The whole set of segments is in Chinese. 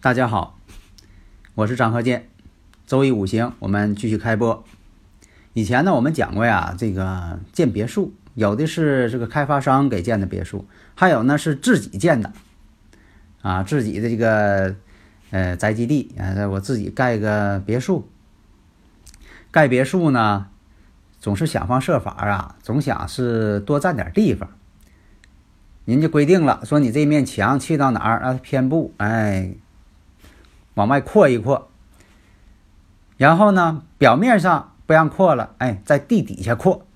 大家好，我是张和建，周一五行，我们继续开播。以前呢，我们讲过呀，这个建别墅，有的是这个开发商给建的别墅，还有呢是自己建的，啊，自己的这个呃宅基地，啊，我自己盖个别墅。盖别墅呢，总是想方设法啊，总想是多占点地方。人家规定了，说你这面墙去到哪儿啊，偏不，哎。往外扩一扩，然后呢，表面上不让扩了，哎，在地底下扩，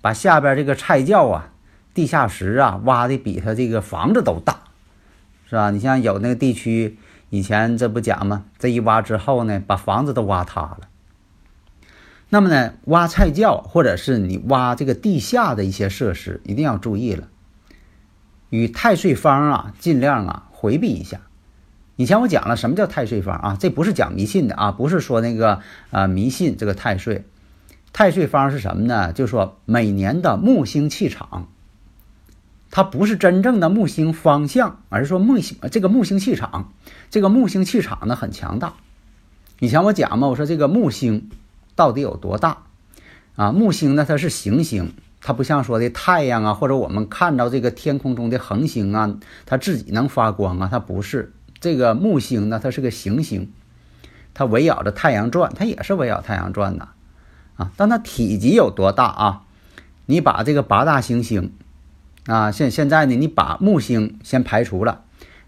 把下边这个菜窖啊、地下室啊挖的比他这个房子都大，是吧？你像有那个地区，以前这不讲吗？这一挖之后呢，把房子都挖塌了。那么呢，挖菜窖或者是你挖这个地下的一些设施，一定要注意了，与太岁方啊，尽量啊回避一下。以前我讲了什么叫太岁方啊？这不是讲迷信的啊，不是说那个啊迷信这个太岁。太岁方是什么呢？就是说每年的木星气场，它不是真正的木星方向，而是说木星这个木星气场，这个木星气场呢很强大。以前我讲嘛，我说这个木星到底有多大啊？木星呢它是行星，它不像说的太阳啊，或者我们看到这个天空中的恒星啊，它自己能发光啊，它不是。这个木星呢，它是个行星，它围绕着太阳转，它也是围绕太阳转的，啊，但它体积有多大啊？你把这个八大行星，啊，现现在呢，你把木星先排除了，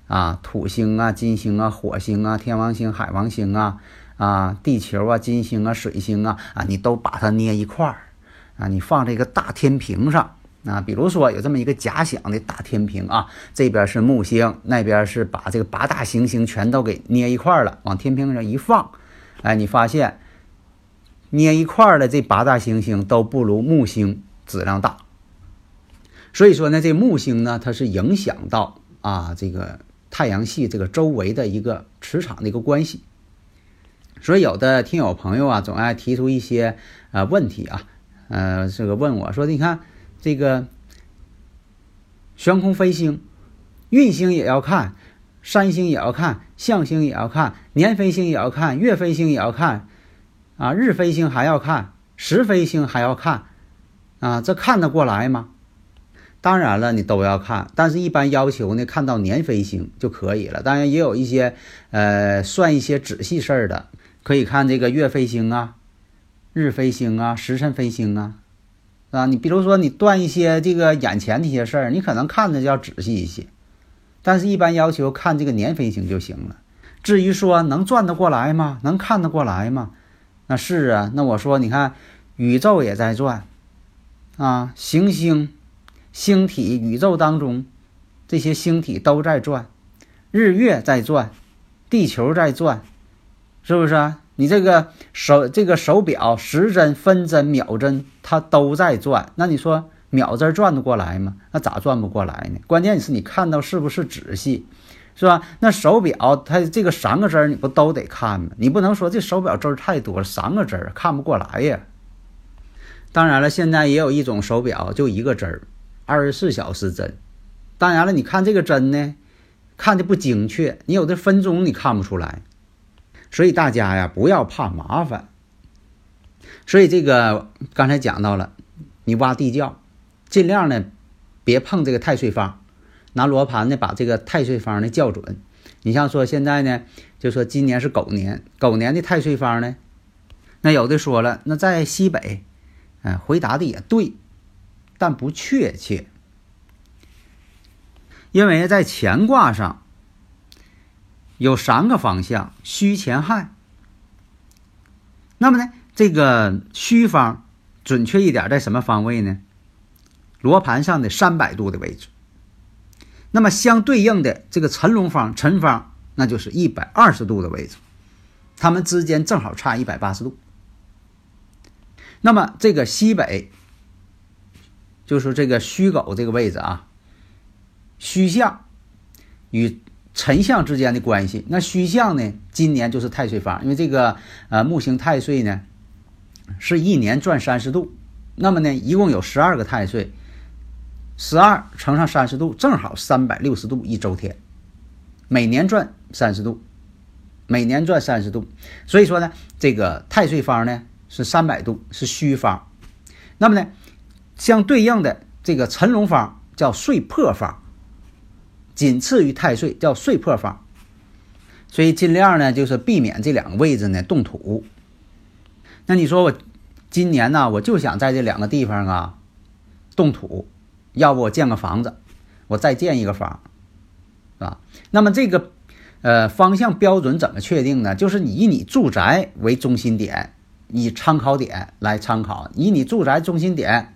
啊，土星啊、金星啊、火星啊、天王星、海王星啊、啊，地球啊、金星啊、水星啊，啊，你都把它捏一块儿，啊，你放这个大天平上。啊，比如说有这么一个假想的大天平啊，这边是木星，那边是把这个八大行星全都给捏一块了，往天平上一放，哎，你发现捏一块的这八大行星都不如木星质量大。所以说呢，这木星呢，它是影响到啊这个太阳系这个周围的一个磁场的一个关系。所以有的听友朋友啊，总爱提出一些啊问题啊，呃，这个问我说，你看。这个悬空飞星、运星也要看，三星也要看，象星也要看，年飞星也要看，月飞星也要看，啊，日飞星还要看，时飞星还要看，啊，这看得过来吗？当然了，你都要看，但是一般要求呢，看到年飞星就可以了。当然也有一些呃算一些仔细事儿的，可以看这个月飞星啊、日飞星啊、时辰飞星啊。啊。你比如说你断一些这个眼前的一些事儿，你可能看的要仔细一些，但是一般要求看这个年飞行就行了。至于说能转得过来吗？能看得过来吗？那是啊。那我说你看，宇宙也在转啊，行星、星体、宇宙当中这些星体都在转，日月在转，地球在转，是不是啊？你这个手这个手表时针、分针、秒针，它都在转。那你说秒针转得过来吗？那咋转不过来呢？关键是你看到是不是仔细，是吧？那手表它这个三个针你不都得看吗？你不能说这手表针太多了，三个针看不过来呀。当然了，现在也有一种手表就一个针儿，二十四小时针。当然了，你看这个针呢，看的不精确，你有的分钟你看不出来。所以大家呀，不要怕麻烦。所以这个刚才讲到了，你挖地窖，尽量呢别碰这个太岁方，拿罗盘呢把这个太岁方呢校准。你像说现在呢，就说今年是狗年，狗年的太岁方呢，那有的说了，那在西北，嗯，回答的也对，但不确切，因为在乾卦上。有三个方向，戌前亥。那么呢，这个戌方准确一点在什么方位呢？罗盘上的三百度的位置。那么相对应的这个辰龙方、辰方，那就是一百二十度的位置，它们之间正好差一百八十度。那么这个西北，就是这个戌狗这个位置啊，戌象与。辰相之间的关系，那戌相呢？今年就是太岁方，因为这个呃木星太岁呢，是一年转三十度，那么呢，一共有十二个太岁，十二乘上三十度，正好三百六十度一周天，每年转三十度，每年转三十度，所以说呢，这个太岁方呢是三百度，是戌方，那么呢，相对应的这个辰龙方叫岁破方。仅次于太岁，叫岁破方，所以尽量呢，就是避免这两个位置呢动土。那你说我今年呢，我就想在这两个地方啊动土，要不我建个房子，我再建一个房，是吧？那么这个呃方向标准怎么确定呢？就是以你住宅为中心点，以参考点来参考，以你住宅中心点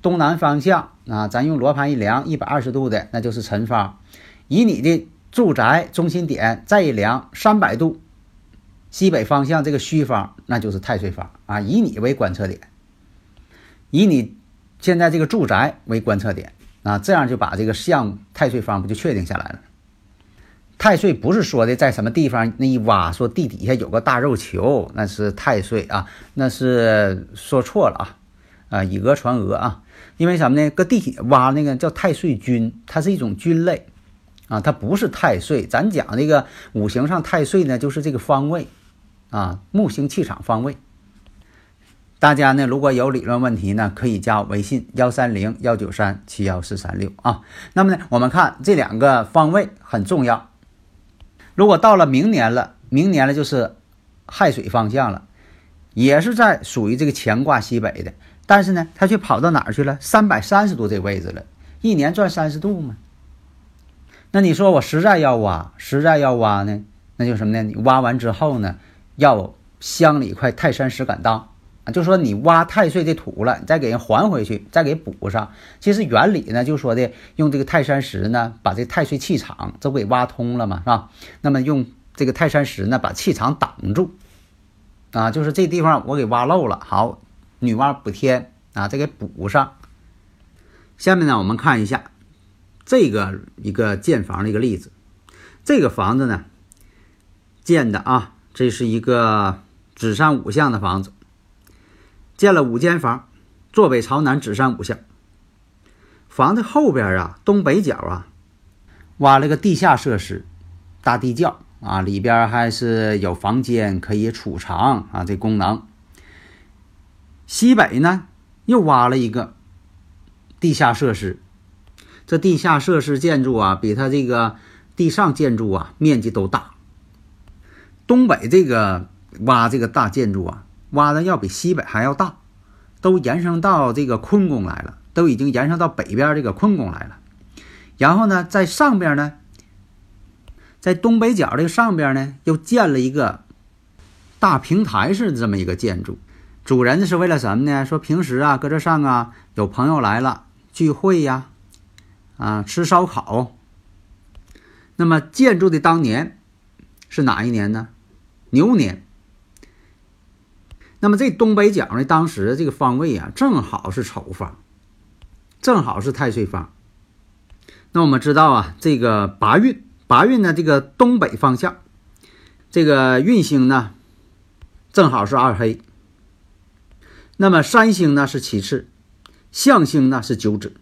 东南方向啊，咱用罗盘一量，一百二十度的，那就是辰方。以你的住宅中心点再一量三百度，西北方向这个戌方，那就是太岁方啊。以你为观测点，以你现在这个住宅为观测点啊，这样就把这个相太岁方不就确定下来了？太岁不是说的在什么地方那一挖，说地底下有个大肉球，那是太岁啊，那是说错了啊啊，以讹传讹啊。因为什么呢？搁地铁挖那个叫太岁菌，它是一种菌类。啊，它不是太岁，咱讲这个五行上太岁呢，就是这个方位，啊，木星气场方位。大家呢，如果有理论问题呢，可以加我微信幺三零幺九三七幺四三六啊。那么呢，我们看这两个方位很重要。如果到了明年了，明年了就是亥水方向了，也是在属于这个乾卦西北的，但是呢，它却跑到哪儿去了？三百三十度这位置了，一年转三十度嘛。那你说我实在要挖，实在要挖呢？那就什么呢？你挖完之后呢，要镶里一块泰山石敢当啊，就说你挖太岁的土了，你再给人还回去，再给补上。其实原理呢，就说的用这个泰山石呢，把这太岁气场这不给挖通了嘛，是吧？那么用这个泰山石呢，把气场挡住啊，就是这地方我给挖漏了，好，女娲补天啊，再给补上。下面呢，我们看一下。这个一个建房的一个例子，这个房子呢建的啊，这是一个子山五向的房子，建了五间房，坐北朝南，子山五向。房子后边啊，东北角啊，挖了个地下设施，大地窖啊，里边还是有房间可以储藏啊，这功能。西北呢，又挖了一个地下设施。这地下设施建筑啊，比它这个地上建筑啊面积都大。东北这个挖这个大建筑啊，挖的要比西北还要大，都延伸到这个坤宫来了，都已经延伸到北边这个坤宫来了。然后呢，在上边呢，在东北角这个上边呢，又建了一个大平台式的这么一个建筑。主人是为了什么呢？说平时啊，搁这上啊，有朋友来了聚会呀，啊，吃烧烤。那么建筑的当年是哪一年呢？牛年。那么这东北角呢，当时这个方位啊，正好是丑方，正好是太岁方。那我们知道啊，这个八运，八运呢，这个东北方向，这个运星呢，正好是二黑。那么三星呢是其次，象星呢是九子，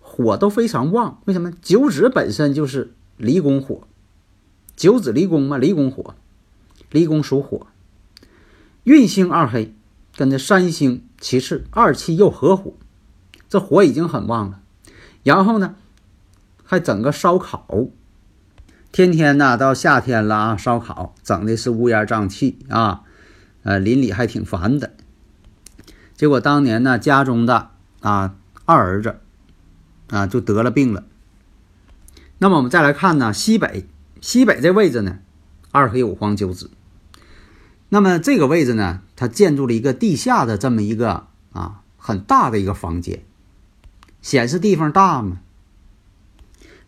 火都非常旺。为什么？九子本身就是离宫火，九子离宫嘛，离宫火，离宫属火。运星二黑，跟这三星其次二气又合火，这火已经很旺了。然后呢，还整个烧烤，天天呢到夏天了啊，烧烤整的是乌烟瘴气啊，呃，邻里还挺烦的。结果当年呢，家中的啊二儿子啊就得了病了。那么我们再来看呢，西北西北这位置呢，二黑五黄九紫。那么这个位置呢，它建筑了一个地下的这么一个啊很大的一个房间，显示地方大嘛。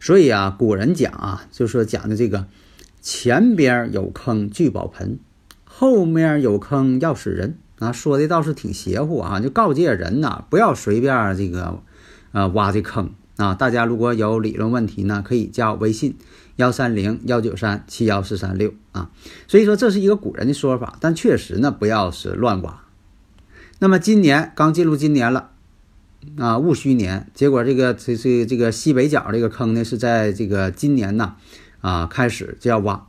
所以啊，古人讲啊，就说讲的这个前边有坑聚宝盆，后面有坑要死人啊，说的倒是挺邪乎啊，就告诫人呐，不要随便这个呃挖这坑啊。大家如果有理论问题呢，可以加我微信。幺三零幺九三七幺四三六啊，所以说这是一个古人的说法，但确实呢，不要是乱挖。那么今年刚进入今年了啊，戊戌年，结果这个这这这个西北角这个坑呢，是在这个今年呢啊开始就要挖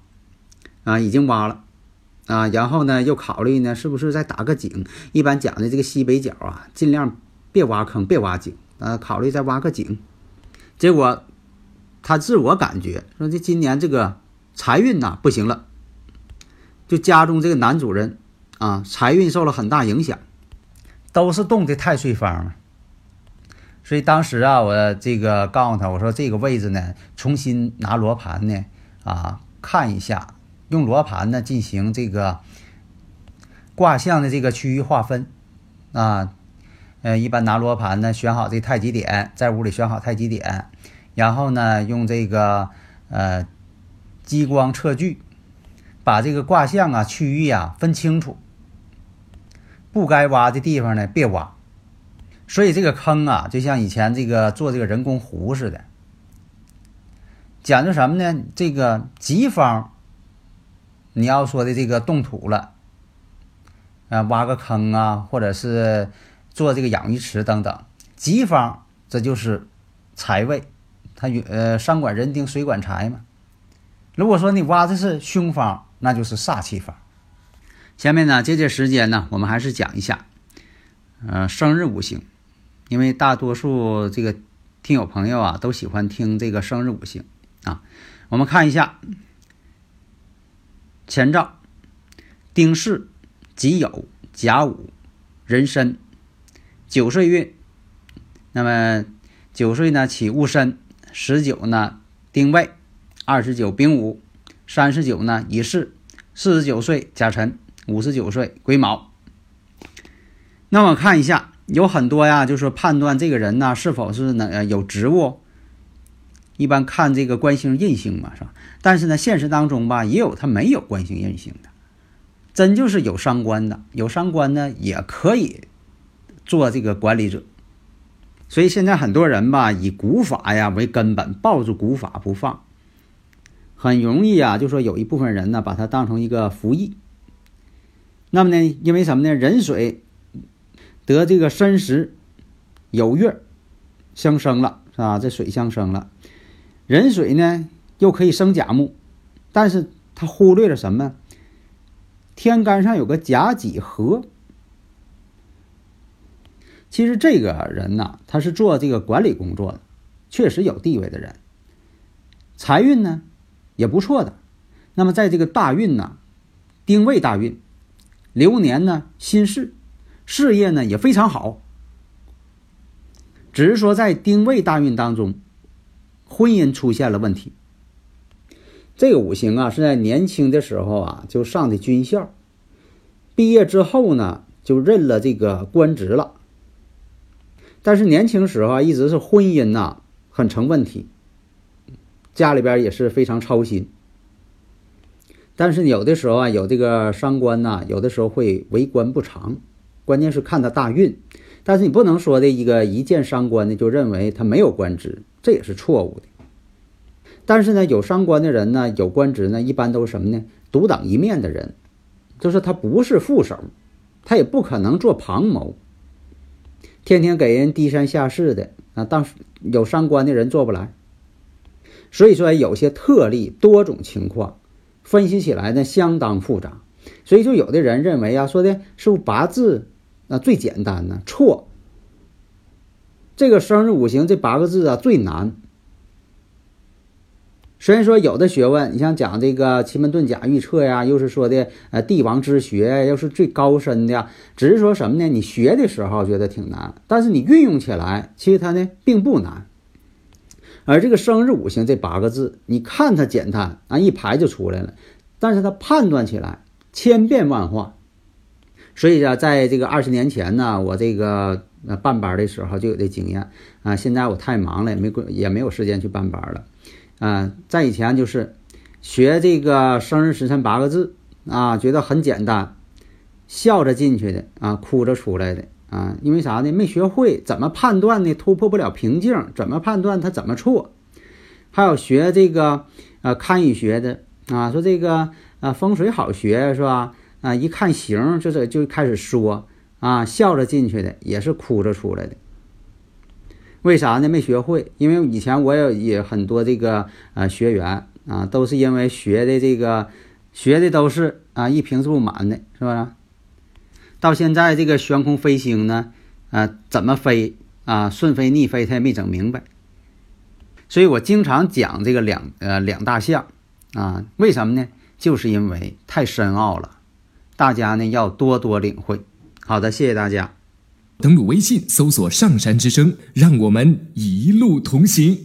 啊，已经挖了啊，然后呢又考虑呢是不是再打个井？一般讲的这个西北角啊，尽量别挖坑，别挖井啊，考虑再挖个井，结果。他自我感觉说：“这今年这个财运呐不行了，就家中这个男主人啊，财运受了很大影响，都是动的太岁方。所以当时啊，我这个告诉他，我说这个位置呢，重新拿罗盘呢啊看一下，用罗盘呢进行这个卦象的这个区域划分啊，呃，一般拿罗盘呢选好这太极点，在屋里选好太极点。”然后呢，用这个呃激光测距，把这个卦象啊、区域啊分清楚，不该挖的地方呢别挖。所以这个坑啊，就像以前这个做这个人工湖似的，讲究什么呢？这个吉方，你要说的这个动土了，啊，挖个坑啊，或者是做这个养鱼池等等，吉方这就是财位。它与呃山管人丁，水管财嘛。如果说你挖的是凶方，那就是煞气方。下面呢，借借时间呢，我们还是讲一下，呃，生日五行，因为大多数这个听友朋友啊，都喜欢听这个生日五行啊。我们看一下，前兆：丁巳、己酉、甲午、壬申，九岁运。那么九岁呢，起戊申。十九呢，丁未；二十九，丙午；三十九呢，乙巳；四十九岁，甲辰；五十九岁，癸卯。那么看一下，有很多呀，就是判断这个人呢是否是能有职务，一般看这个官星印星嘛，是吧？但是呢，现实当中吧，也有他没有官星印星的，真就是有伤官的，有伤官呢，也可以做这个管理者。所以现在很多人吧，以古法呀为根本，抱住古法不放，很容易啊，就说有一部分人呢，把它当成一个服役。那么呢，因为什么呢？壬水得这个申时有月相生了，是吧？这水相生了，壬水呢又可以生甲木，但是他忽略了什么？天干上有个甲己合。其实这个人呢，他是做这个管理工作的，确实有地位的人，财运呢也不错的。那么在这个大运呢，丁未大运，流年呢辛巳，事业呢也非常好。只是说在丁未大运当中，婚姻出现了问题。这个五行啊是在年轻的时候啊就上的军校，毕业之后呢就任了这个官职了。但是年轻时候啊一直是婚姻呐很成问题，家里边也是非常操心。但是有的时候啊有这个伤官呐，有的时候会为官不长，关键是看他大运。但是你不能说的一个一见伤官呢，就认为他没有官职，这也是错误的。但是呢，有伤官的人呢，有官职呢，一般都是什么呢？独当一面的人，就是他不是副手，他也不可能做旁谋，天天给人低三下四的啊。当有伤官的人做不来，所以说有些特例，多种情况，分析起来呢相当复杂。所以就，有的人认为啊，说的是不八字。那最简单呢？错。这个生日五行这八个字啊最难。虽然说有的学问，你像讲这个奇门遁甲预测呀，又是说的呃帝王之学，又是最高深的，只是说什么呢？你学的时候觉得挺难，但是你运用起来，其实它呢并不难。而这个生日五行这八个字，你看它简单啊，一排就出来了，但是它判断起来千变万化。所以啊，在这个二十年前呢，我这个那办班的时候就有这经验啊。现在我太忙了，也没过也没有时间去办班了。啊，在以前就是学这个生日时辰八个字啊，觉得很简单，笑着进去的啊，哭着出来的啊。因为啥呢？没学会怎么判断呢？突破不了瓶颈，怎么判断他怎么错？还有学这个呃堪舆学的啊，说这个啊风水好学是吧？啊，一看形就是就开始说啊，笑着进去的，也是哭着出来的。为啥呢？没学会，因为以前我也也很多这个呃学员啊，都是因为学的这个学的都是啊一瓶子不满的，是吧？到现在这个悬空飞行呢，啊怎么飞啊顺飞逆飞他也没整明白。所以我经常讲这个两呃两大项啊，为什么呢？就是因为太深奥了。大家呢要多多领会。好的，谢谢大家。登录微信，搜索“上山之声”，让我们一路同行。